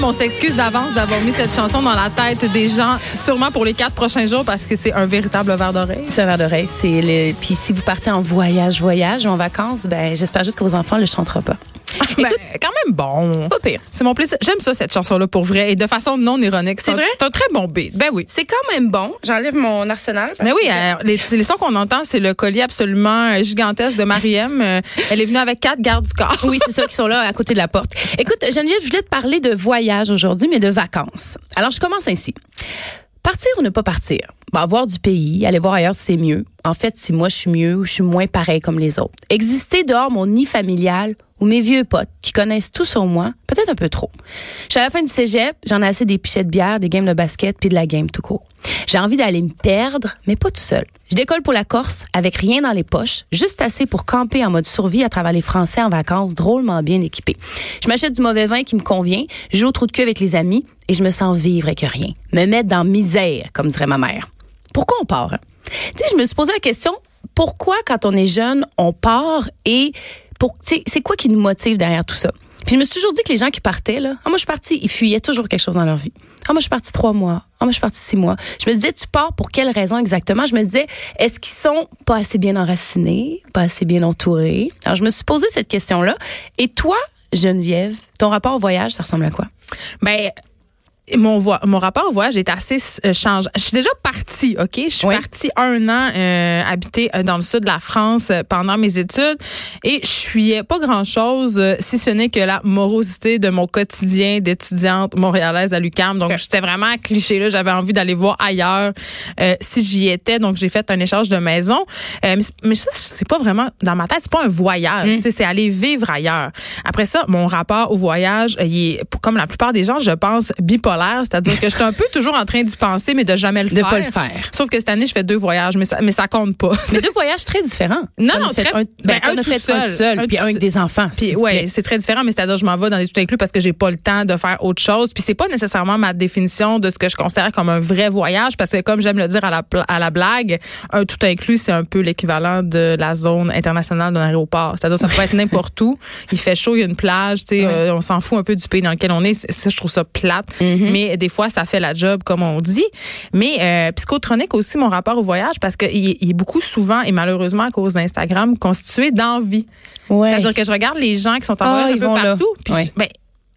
On s'excuse d'avance d'avoir mis cette chanson dans la tête des gens, sûrement pour les quatre prochains jours, parce que c'est un véritable verre d'oreille. C'est un verre d'oreille. C'est le. Puis si vous partez en voyage, voyage, en vacances, ben j'espère juste que vos enfants le chanteront pas. Ben, quand même bon. C'est pas pire. C'est mon plaisir. J'aime ça, cette chanson-là, pour vrai, et de façon non ironique. C'est vrai? C'est un très bon beat. Ben oui. C'est quand même bon. J'enlève mon arsenal. Mais oui, euh, les, les sons qu'on entend, c'est le collier absolument euh, gigantesque de Mariem. Euh, elle est venue avec quatre gardes du corps. Oui, c'est ça qui sont là à côté de la porte. Écoute, Geneviève, je voulais te parler de voyage aujourd'hui, mais de vacances. Alors, je commence ainsi. Partir ou ne pas partir? Bah, voir du pays, aller voir ailleurs, c'est mieux. En fait, si moi je suis mieux ou je suis moins pareil comme les autres. Exister dehors mon nid familial ou mes vieux potes qui connaissent tout sur moi, peut-être un peu trop. Je suis à la fin du cégep, j'en ai assez des pichets de bière, des games de basket, puis de la game tout court. J'ai envie d'aller me perdre, mais pas tout seul. Je décolle pour la Corse avec rien dans les poches, juste assez pour camper en mode survie à travers les Français en vacances, drôlement bien équipés. Je m'achète du mauvais vin qui me convient, je joue au trou de cul avec les amis et je me sens vivre avec rien. Me mettre dans misère, comme dirait ma mère. Pourquoi on part? hein? Tu sais, je me suis posé la question, pourquoi quand on est jeune, on part et c'est quoi qui nous motive derrière tout ça? Puis je me suis toujours dit que les gens qui partaient, là, ah, moi je suis partie, ils fuyaient toujours quelque chose dans leur vie. Ah, moi je suis partie trois mois. Ah, moi je suis partie six mois. Je me disais, tu pars pour quelle raison exactement? Je me disais, est-ce qu'ils sont pas assez bien enracinés, pas assez bien entourés? Alors je me suis posé cette question-là. Et toi, Geneviève, ton rapport au voyage, ça ressemble à quoi? Ben, mon, vo- mon rapport au voyage est assez euh, changeant. Je suis déjà partie, OK? Je suis Oui. partie un an euh, habiter euh, dans le sud de la France euh, pendant mes études et je fuyais pas grand-chose, euh, si ce n'est que la morosité de mon quotidien d'étudiante montréalaise à l'UQAM. Donc, j'étais vraiment cliché, là. J'avais envie d'aller voir ailleurs euh, si j'y étais. Donc, j'ai fait un échange de maison. Euh, mais, mais ça, c'est pas vraiment, dans ma tête, c'est pas un voyage. Sais, C'est aller vivre ailleurs. Après ça, mon rapport au voyage, il est, comme la plupart des gens, je pense, bipolaire. C'est-à-dire que je suis un peu toujours en train d'y penser, mais de jamais le De faire. pas le faire. Sauf que cette année, je fais deux voyages, mais ça, mais ça compte pas. Mais deux voyages très différents. Non, T'en non, fait très- un, ben, ben, un tout fait seul. Un puis un avec des enfants. Puis ouais, c'est très différent, mais c'est-à-dire je m'en vais dans des tout inclus parce que j'ai pas le temps de faire autre chose. Puis c'est pas nécessairement ma définition de ce que je considère comme un vrai voyage parce que comme j'aime le dire à la à la blague, un tout inclus c'est un peu l'équivalent de la zone internationale d'un aéroport. C'est-à-dire ça peut être n'importe où. Il fait chaud, il y a une plage, tu sais, euh, on s'en fout un peu du pays dans lequel on est. Ça je trouve ça plate, Mm-hmm. mais des fois ça fait la job comme on dit. Mais euh, psychotronique aussi mon rapport au voyage parce que il, il est beaucoup souvent et malheureusement à cause d'Instagram constitué d'envie. Ouais. C'est-à-dire que je regarde les gens qui sont en Ah, voyage un peu partout. Puis Ouais. ben,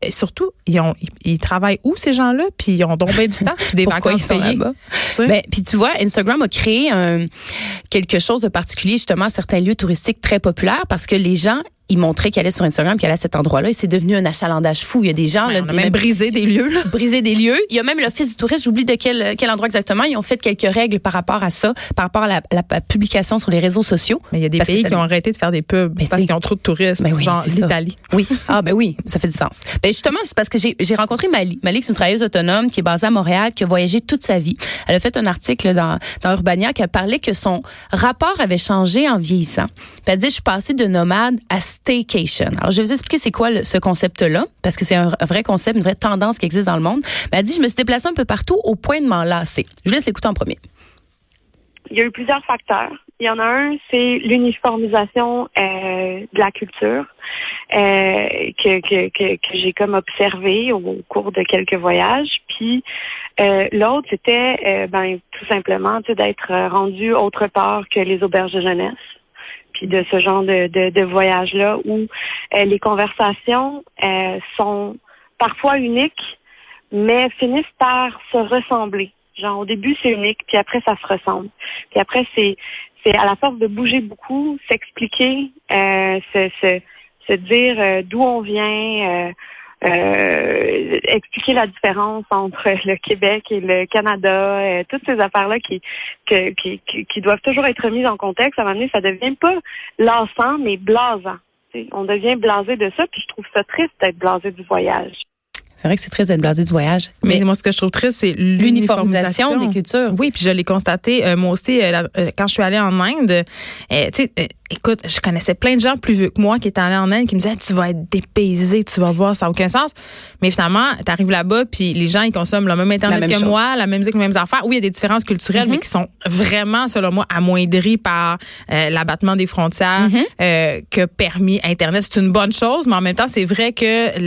et surtout, ils, ont, ils, ils travaillent où ces gens-là? Puis ils ont bien du temps, puis des Pourquoi vacances ils sont payées. Ben, puis tu vois, Instagram a créé un, quelque chose de particulier justement à certains lieux touristiques très populaires parce que les gens ils montraient qu'ils allaient sur Instagram, qu'ils allaient à cet endroit-là et c'est devenu un achalandage fou. Il y a des gens Ouais, là, on a des- même brisé des lieux. Là. briser des lieux. Il y a même l'Office du tourisme, j'oublie de quel, quel endroit exactement. Ils ont fait quelques règles par rapport à ça, par rapport à la, la publication sur les réseaux sociaux. Mais il y a des pays qui ont arrêté de faire des pubs Ben, parce qu'ils ont trop de touristes, Ben oui, genre l'Italie. Oui. Ah ben oui, ça fait du sens. Ben justement, c'est parce que j'ai rencontré Mali. Mali, c'est une travailleuse autonome qui est basée à Montréal, qui a voyagé toute sa vie. Elle a fait un article dans, dans Urbania qui parlait que son rapport avait changé en vieillissant. Elle dit, je suis passée de nomade à Alors, je vais vous expliquer c'est quoi ce concept-là, parce que c'est un, vrai concept, une vraie tendance qui existe dans le monde. Mais elle dit, je me suis déplacée un peu partout au point de m'en lasser. Je vous laisse l'écouter en premier. Il y a eu plusieurs facteurs. Il y en a un, c'est l'uniformisation euh, de la culture euh, que, que, que, j'ai comme observé au cours de quelques voyages. Puis euh, l'autre, c'était euh, ben tout simplement d'être euh, rendu autre part que les auberges de jeunesse. De ce genre de, de, de voyage-là où euh, les conversations euh, sont parfois uniques, mais finissent par se ressembler. Genre au début c'est unique, puis après ça se ressemble. Puis après c'est c'est à la force de bouger beaucoup, s'expliquer, euh, se, se, se dire euh, d'où on vient, euh, expliquer la différence entre le Québec et le Canada, euh, toutes ces affaires-là qui, que- qui, qui, qui doivent toujours être mises en contexte. À un moment donné, ça devient pas lassant, mais blasant. On devient blasé de ça, puis je trouve ça triste d'être blasé du voyage. C'est vrai que c'est très d'être blasé du voyage. Mais, Mais moi, ce que je trouve triste, c'est l'uniformisation l'uniformisation des cultures. Oui, puis je l'ai constaté euh, moi aussi euh, la- euh, quand je suis allée en Inde. euh, tu sais, euh, écoute, je connaissais plein de gens plus vieux que moi qui étaient allés en Inde qui me disaient tu vas être dépaysé, tu vas voir, ça n'a aucun sens. Mais finalement, tu arrives là-bas puis les gens ils consomment le même internet même que chose. moi, la même musique, les mêmes affaires. Oui, il y a des différences culturelles, mais qui sont vraiment selon moi amoindries par euh, l'abattement des frontières euh, que permis Internet. C'est une bonne chose, mais en même temps, c'est vrai que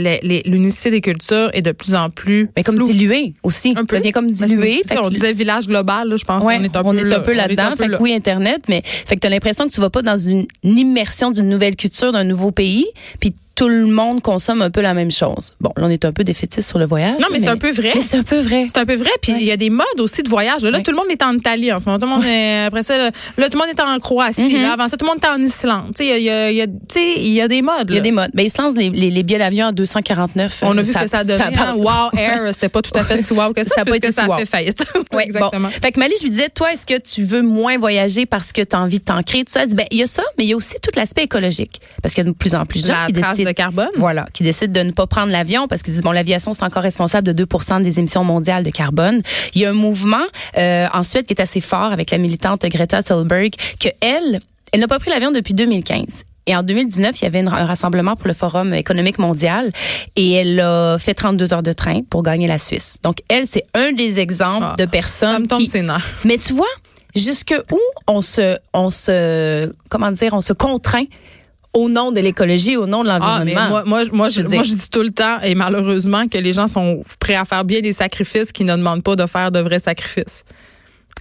l'unicité des cultures est de plus en plus Mais comme floue. dilué aussi. Un peu. Ça vient comme Ben, dilué. c'est- Fait on disait village global, là, je pense Ouais, qu'on est un on peu est un peu là-dedans. Fait que oui, Internet, mais fait que t'as l'impression que tu vas pas dans une, une immersion d'une nouvelle culture, d'un nouveau pays, puis tout le monde consomme un peu la même chose. Bon, là, on est un peu défaitiste sur le voyage. Non, mais c'est un peu vrai. Mais c'est un peu vrai. C'est un peu vrai. Puis il y a des modes aussi de voyage. Là, Là, Ouais. tout le monde est en Italie en ce moment. Tout le monde est, après ça, là, là, tout le monde est en Croatie. Mhm. là, avant ça, tout le monde est en Islande. Tu sais, il y a, y y des modes. Il y a des modes. Ben, lancent les, les, les billets d'avion à 249. On a euh, vu ce que ça donnait. hein. part- wow Air, c'était pas tout à fait si wow que ça. Ça a pas été ça si a wow. fait faillite. Ouais, Exactement. Bon. Fait que Mali, je lui disais, toi, est-ce que tu veux moins voyager parce que tu as envie de t'ancrer? Tout ça, Elle dit, ben, il y a ça, mais il y a aussi tout l'aspect écologique. Parce qu'il y a de plus en plus de gens qui décident. De carbone. Voilà, qui décident de ne pas prendre l'avion parce qu'ils disent bon l'aviation c'est encore responsable de 2 des émissions mondiales de carbone. Il y a un mouvement euh, en Suède qui est assez fort avec la militante Greta Thunberg que elle, elle n'a pas pris l'avion depuis 2015. Et en 2019, il y avait une- un rassemblement pour le Forum économique mondial et elle a fait 32 heures de train pour gagner la Suisse. Donc elle, c'est un des exemples Ah, de Ça personnes me tombe qui mais tu vois, jusque où on se, on se, comment dire, on se contraint au nom de l'écologie, au nom de Ah, l'environnement. moi, moi, moi, Je je, veux moi, dire- je dis tout le temps, et malheureusement, que les gens sont prêts à faire bien des sacrifices qui ne demandent pas de faire de vrais sacrifices.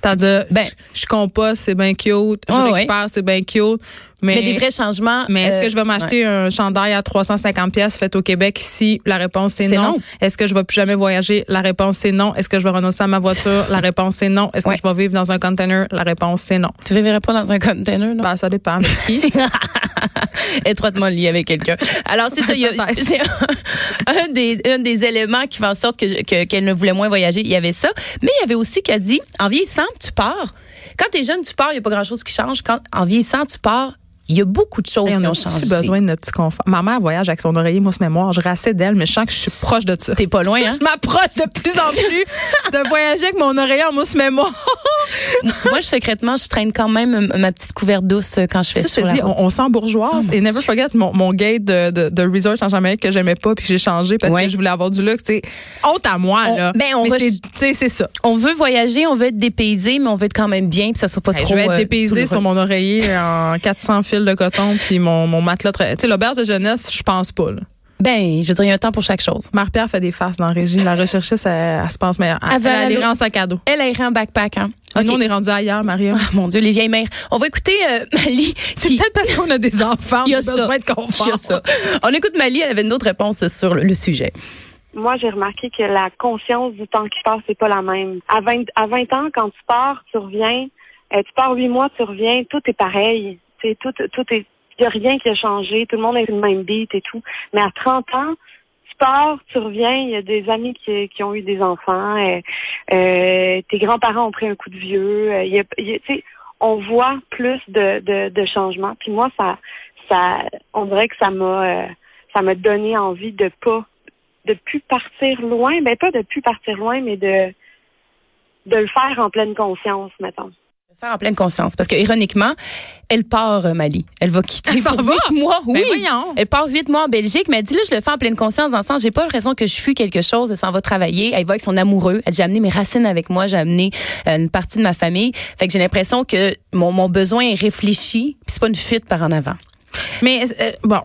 C'est-à-dire, Ben- je, je composte, c'est bien cute. Je Ouais, récupère, c'est bien cute. Mais, mais des vrais changements. mais est-ce euh, que je vais m'acheter un chandail à 350 pièces fait au Québec ici? La réponse C'est non? non. Est-ce que je vais plus jamais voyager? La réponse c'est non. Est-ce que je vais renoncer à ma voiture? La réponse c'est non. Est-ce Ouais. que je vais vivre dans un container? La réponse c'est non. Tu vivrais pas dans un container, non? Ben, ça dépend de qui? Étroitement lié avec quelqu'un. Alors, c'est ça. il y a- un, des, un des éléments qui fait en sorte que- qu'elle ne voulait moins voyager. Il y avait ça. Mais il y avait aussi qu'elle dit, en vieillissant, tu pars. Quand tu es jeune, tu pars, il a pas grand-chose qui change. Quand, en vieillissant, tu pars, il y a beaucoup de choses qui on a ont changé. besoin de notre petit confort. Ma mère voyage avec son oreiller mousse mémoire. Je assez d'elle, mais je sens que je suis proche de ça. T'es pas loin, hein? Je m'approche de plus en plus de voyager avec mon oreiller en mousse mémoire. Moi, je, secrètement, je traîne quand même ma petite couverte douce quand je fais Ça, sur je la dis, route. on, on sent bourgeoise. et never forget mon, mon gate de, de, de resort en Jamaïque que j'aimais pas puis j'ai changé parce Ouais. que je voulais avoir du luxe. C'est honte à moi, On- là. ben, on c'est- tu sais, c'est ça. On veut voyager, on veut être dépaysé, mais on veut être quand même bien, puis ça soit pas Hey, trop. je vais être euh, douloureux. sur mon oreiller en 400 fils de coton puis mon, mon matelas. très- Tu sais, l'auberge de jeunesse, je pense pas, là. Ben, je veux dire, il y a un temps pour chaque chose. Marie-Pierre fait des faces dans la régie. La recherchiste, elle, elle se pense meilleure. Elle, Elle va elle en sac à dos. Elle a irait en backpack, hein? Ah, Ok. Nous, on est rendu ailleurs, Maria. Ah, mon Dieu, les vieilles mères. On va écouter euh, Mali. C'est qui- peut-être parce qu'on a des enfants. Il y a ça. besoin de confort. Il y a ça. On écoute Mali, elle avait une autre réponse sur le, le sujet. moi, j'ai remarqué que la conscience du temps qui passe, c'est pas la même. À 20, à 20 ans, quand tu pars, tu reviens, euh, tu pars huit mois, tu reviens, tout est pareil. Tout, tout est, il y a rien qui a changé, tout le monde est le même beat et tout. Mais à 30 ans, tu pars, tu reviens, il y a des amis qui, qui ont eu des enfants, euh, euh, tes grands-parents ont pris un coup de vieux, euh, tu sais, on voit plus de, de, de changements. Puis moi, ça, ça, on dirait que ça m'a, ça m'a donné envie de pas de plus partir loin, ben pas de plus partir loin, mais de de le faire en pleine conscience, mettons. Faire en pleine conscience. Parce que, ironiquement, elle part, euh, Mali. Elle va quitter Elle s'en pour va? huit mois. Oui. Ben voyons. Elle part huit mois en Belgique, mais elle dit là, je le fais en pleine conscience dans le sens, j'ai pas l'impression que je fuis quelque chose. Elle s'en va travailler. Elle va avec son amoureux. Elle dit, j'ai amené mes racines avec moi. J'ai amené euh, une partie de ma famille. Fait que j'ai l'impression que mon, mon besoin est réfléchi, puis c'est pas une fuite par en avant. Mais euh, bon,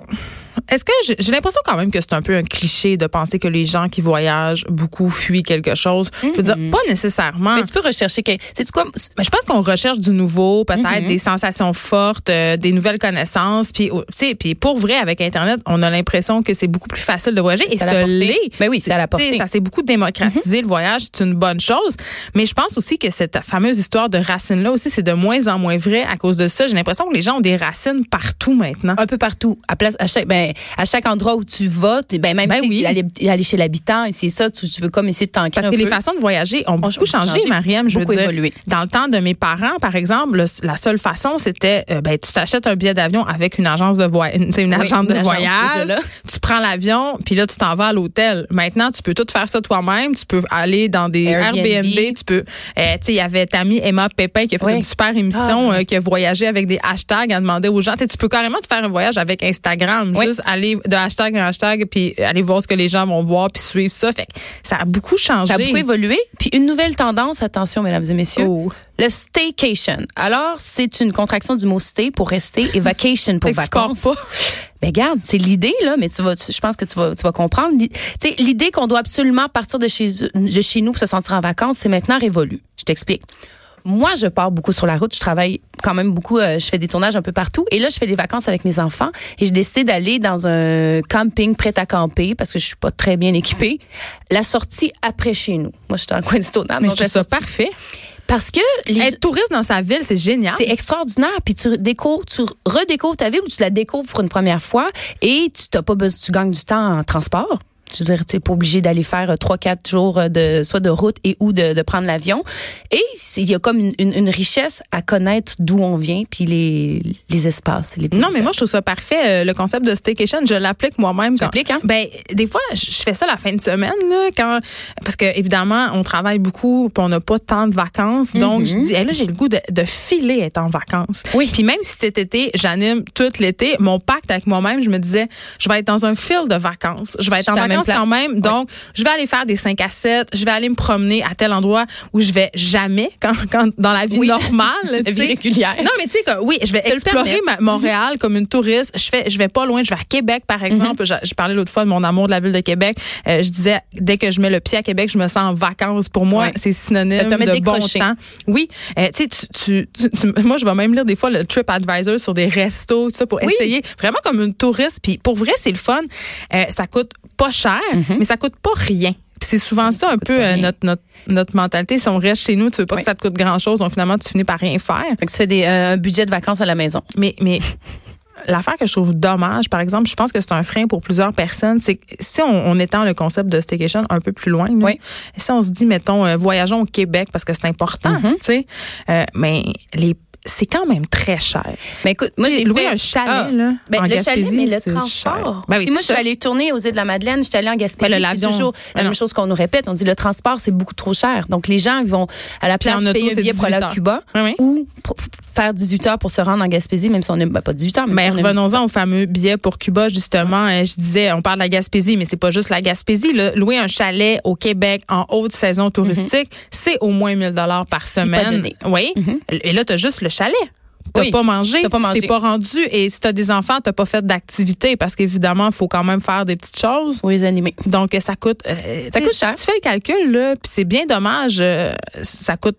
est-ce que j'ai l'impression quand même que c'est un peu un cliché de penser que les gens qui voyagent beaucoup fuient quelque chose. Je veux dire, pas nécessairement. Mais tu peux rechercher. que- Sais-tu quoi? Mais je pense qu'on recherche du nouveau, peut-être Mm-hmm. des sensations fortes, euh, des nouvelles connaissances. Puis, oh, tu sais, puis pour vrai, avec Internet, on a l'impression que c'est beaucoup plus facile de voyager. Et portée. l'est. Ben oui, c'est à la Tu sais, portée. Ça s'est beaucoup démocratisé, le voyage. C'est une bonne chose. Mais je pense aussi que cette fameuse histoire de racines-là aussi, c'est de moins en moins vrai à cause de ça. J'ai l'impression que les gens ont des racines partout maintenant. Un peu partout. À, place, à, chaque, ben, à chaque endroit où tu vas, ben, même Ben oui. aller, aller chez l'habitant, et c'est ça, tu, tu veux comme essayer de t'ancrer Parce un que les peu. façons de voyager ont beaucoup changé, Mariam. Je veux dire, évolué. dans le temps de mes parents, par exemple, le- la seule façon, c'était, euh, ben, tu t'achètes un billet d'avion avec une agence de voyage, une Oui, de une voyage. Tu prends l'avion, puis là, tu t'en vas à l'hôtel. Maintenant, tu peux tout faire ça toi-même. Tu peux aller dans des Airbnb. Airbnb. Tu peux, euh, tu sais, il y avait ta amie Emma Pépin qui a fait Oui. une super émission euh, qui a voyagé avec des hashtags. Elle demandait aux gens, tu sais, tu peux carrément te faire un voyage avec Instagram. Oui. Juste aller de hashtag en hashtag, puis aller voir ce que les gens vont voir, puis suivre ça. Fait que ça a beaucoup changé. Ça a beaucoup évolué. Puis une nouvelle tendance, attention, mesdames et messieurs, Oh. le staycation. Alors, c'est une contraction du mot stay pour rester et vacation pour que tu vacances. pas. Ben garde, c'est l'idée là, mais tu vas, tu- je pense que tu vas, tu vas comprendre. L'i- Tu sais, l'idée qu'on doit absolument partir de chez, de chez nous pour se sentir en vacances, c'est maintenant révolu. Je t'explique. Moi, je pars beaucoup sur la route. Je travaille quand même beaucoup. euh, je fais des tournages un peu partout. Et là, je fais des vacances avec mes enfants. Et j'ai décidé d'aller dans un camping prêt à camper parce que je suis pas très bien équipée. La sortie après chez nous. Moi, je suis dans le coin du tournage. Mais je ça parfait. Parce que les, Être touriste dans sa ville, c'est génial. c'est extraordinaire. Puis tu découvres, tu redécouvres ta ville ou tu la découvres pour une première fois et tu t'as pas besoin, tu gagnes du temps en transport. Je veux dire, tu n'es pas obligé d'aller faire euh, trois, quatre jours euh, de soit de route et ou de, de prendre l'avion. Et il y a comme une, une- une richesse à connaître d'où on vient puis les, les espaces. Les Non, mais moi, je trouve ça parfait. euh, Le concept de staycation, je l'applique moi-même. Tu quand- l'appliques, hein? Ben, des fois, je je fais ça la fin de semaine, là, quand, parce que, évidemment, on travaille beaucoup, puis on n'a pas tant de vacances. Donc, je dis, hey, là, j'ai le goût de, de filer être en vacances. Oui. Puis même si cet été, j'anime tout l'été, mon pacte avec moi-même, je me disais, je vais être dans un fil de vacances. Je vais Je être en suis même quand même. Donc, je vais aller faire des 5 à 7. Je vais aller me promener à tel endroit où je vais jamais, quand, quand dans la vie Oui. normale. La vie régulière. Non, mais tu sais, oui, je vais explorer ma- Montréal comme une touriste. Je fais, je vais pas loin. Je vais à Québec, par Mhm. exemple. Je, je parlais l'autre fois de mon amour de la ville de Québec. Euh, je disais, dès que je mets le pied à Québec, je me sens en vacances. Pour moi, Ouais. c'est synonyme de de bon temps. Oui. Euh, tu sais, tu, tu, tu- tu- moi, je vais même lire des fois le TripAdvisor sur des restos, tout ça, pour Oui. essayer vraiment comme une touriste. Puis pour vrai, c'est le fun. Euh, ça coûte pas cher, mais ça coûte pas rien. C'est souvent ça un peu Mhm. euh, notre, notre, notre mentalité. Si on reste chez nous, tu veux pas Oui. que ça te coûte grand-chose, donc finalement, tu finis par rien faire. Fait que tu fais des, euh, un budget de vacances à la maison. Mais, mais l'affaire que je trouve dommage, par exemple, je pense que c'est un frein pour plusieurs personnes, c'est que si on, on étend le concept de staycation un peu plus loin, là, Oui. si on se dit, mettons, euh, voyageons au Québec parce que c'est important, Mm-hmm. tu sais, euh, mais les c'est quand même très cher. Mais écoute, moi j'ai fait un chalet, Ah. là, Ben, en le chalet, Gaspésie, mais le transport. Ben oui, Si moi, je suis allée tourner aux îles de la Madeleine, je suis allée en Gaspésie. Ben, c'est toujours la Ben même chose qu'on nous répète. On dit le transport, c'est beaucoup trop cher. Donc, les gens, vont à la place auto, payer un billet pour aller 18 à. Cuba Oui, oui. ou faire 18 heures pour se rendre en Gaspésie, même si on n'est pas 18 heures. Mais si revenons-en au fameux billet pour Cuba, justement. Euh, Je disais, on parle de la Gaspésie, mais c'est pas juste la Gaspésie. là. Louer un chalet au Québec en haute saison touristique, c'est au moins 1000 dollars par Mhm. semaine. donné. Mhm. Oui. Et là, tu as juste le chalet. T'as Oui. pas mangé, T'as pas mangé. t'es pas rendu. Et si t'as des enfants, t'as pas fait d'activité parce qu'évidemment, il faut quand même faire des petites choses. Pour les animés. Donc, ça coûte. euh, Ça tu coûte cher. Tu fais le calcul, là, puis c'est bien dommage. euh, ça coûte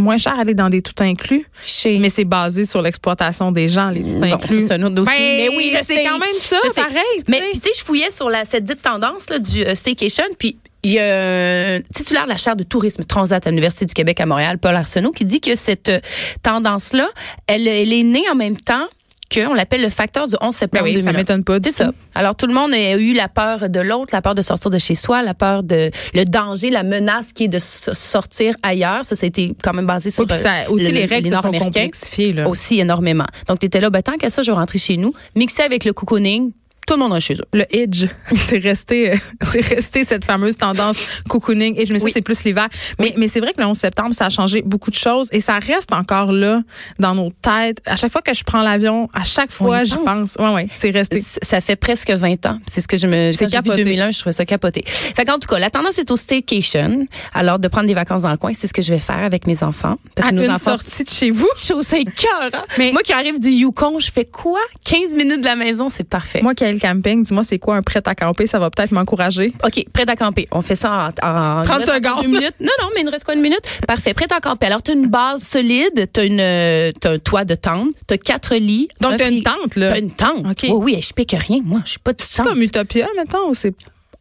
moins cher aller dans des tout inclus. Chez... Mais c'est basé sur l'exploitation des gens, les tout Bon, inclus. c'est un autre dossier. Ben, mais oui, c'est quand même ça, pareil. Mais tu sais, je fouillais sur la, cette dite tendance là, du euh, staycation, puis il y a un titulaire de la chaire de tourisme Transat à l'Université du Québec à Montréal, Paul Arsenault, qui dit que cette euh, tendance-là, elle, elle est née en même temps qu'on l'appelle le facteur du 11 septembre Ben oui, ça 2001. m'étonne pas C'est ça. Alors tout le monde a eu la peur de l'autre, la peur de sortir de chez soi, la peur de le danger, la menace qui est de sortir ailleurs. Ça, ça a été quand même basé sur Oui, puis ça, euh, aussi, le- les règles se sont complexifiées. Là. aussi énormément. Donc, tu étais là, ben, tant qu'à ça, je vais rentrer chez nous, mixé avec le cocooning, tout le monde est chez eux. Le Edge, c'est resté, euh, c'est resté cette fameuse tendance cocooning. Et je me suis Oui. dit, c'est plus l'hiver. Mais, mais c'est vrai que le 11 septembre, ça a changé beaucoup de choses et ça reste encore là dans nos têtes. À chaque fois que je prends l'avion, à chaque fois, j'y pense. Ouais, ouais, c'est resté. Ça fait presque 20 ans. C'est ce que je me. C'est capoté. 2001, je trouvais ça capoté. Fait qu'en tout cas, la tendance est au staycation. Alors, de prendre des vacances dans le coin, c'est ce que je vais faire avec mes enfants. Parce À que nos une enfants. sortie de chez vous? Chose écœurant. Mais- Moi qui arrive du Yukon, je fais quoi? 15 minutes de la maison, c'est parfait. Moi, camping. Dis-moi, c'est quoi un prêt à camper? Ça va peut-être m'encourager. OK, prêt à camper. On fait ça en, en 30 il nous reste secondes. Une minute. Non, non, mais il nous reste quoi, une minute? Parfait, prêt à camper. Alors, tu as une base solide, tu as, euh, t'as un toit de tente, tu as quatre lits. Donc, un t'as une tente, là. T'as une tente. OK. Oui, oui, je pique rien. Moi, je suis pas de C'est tente. comme Utopia, maintenant, ou c'est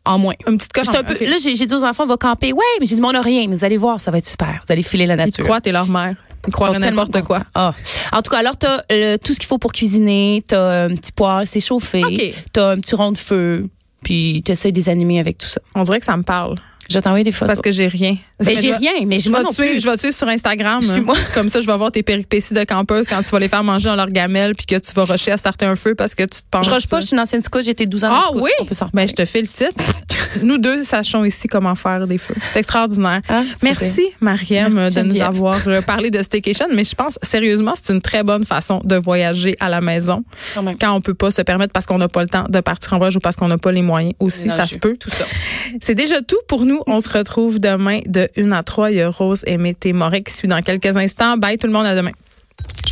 En moins. une petite coche? J'étais un peu- Là, j'ai dit aux enfants, on va camper. Ouais, mais j'ai dit, mais on n'a rien. Mais vous allez voir, ça va être super. Vous allez filer la nature. croient, t'es leur mère. Sont n'importe quoi. Ah. En tout cas, alors, tu as tout ce qu'il faut pour cuisiner. Tu as un petit poêle, c'est chauffé. OK. Tu as un petit rond de feu. Puis, tu essaies des animés avec tout ça. On dirait que ça me parle. Je vais t'envoyer des photos. Parce que j'ai rien. Mais j'ai rien, mais je Je moi vais, te je vais te suivre sur Instagram. Suis-moi. Comme ça, je vais voir tes péripéties de campeuse quand tu vas les faire manger dans leur gamelle puis que tu vas rusher à starter un feu parce que tu te penses. Je rush pas, je suis une ancienne scout, j'ai été 12 ans. Ah oui? On peut s'en Ben, je te félicite. Nous deux sachons ici comment faire des feux. C'est extraordinaire. Ah, Merci, Mariam, Merci, de nous avoir euh, parlé de staycation. Mais je pense, sérieusement, c'est une très bonne façon de voyager à la maison Quand quand on peut pas se permettre parce qu'on n'a pas le temps de partir en voyage ou parce qu'on n'a pas les moyens aussi. Non, ça se peut. Tout ça. C'est déjà tout pour nous. On se retrouve demain de 1 à 3. Il y a Rose Aimé Témoré qui suit dans quelques instants. Bye tout le monde, à demain.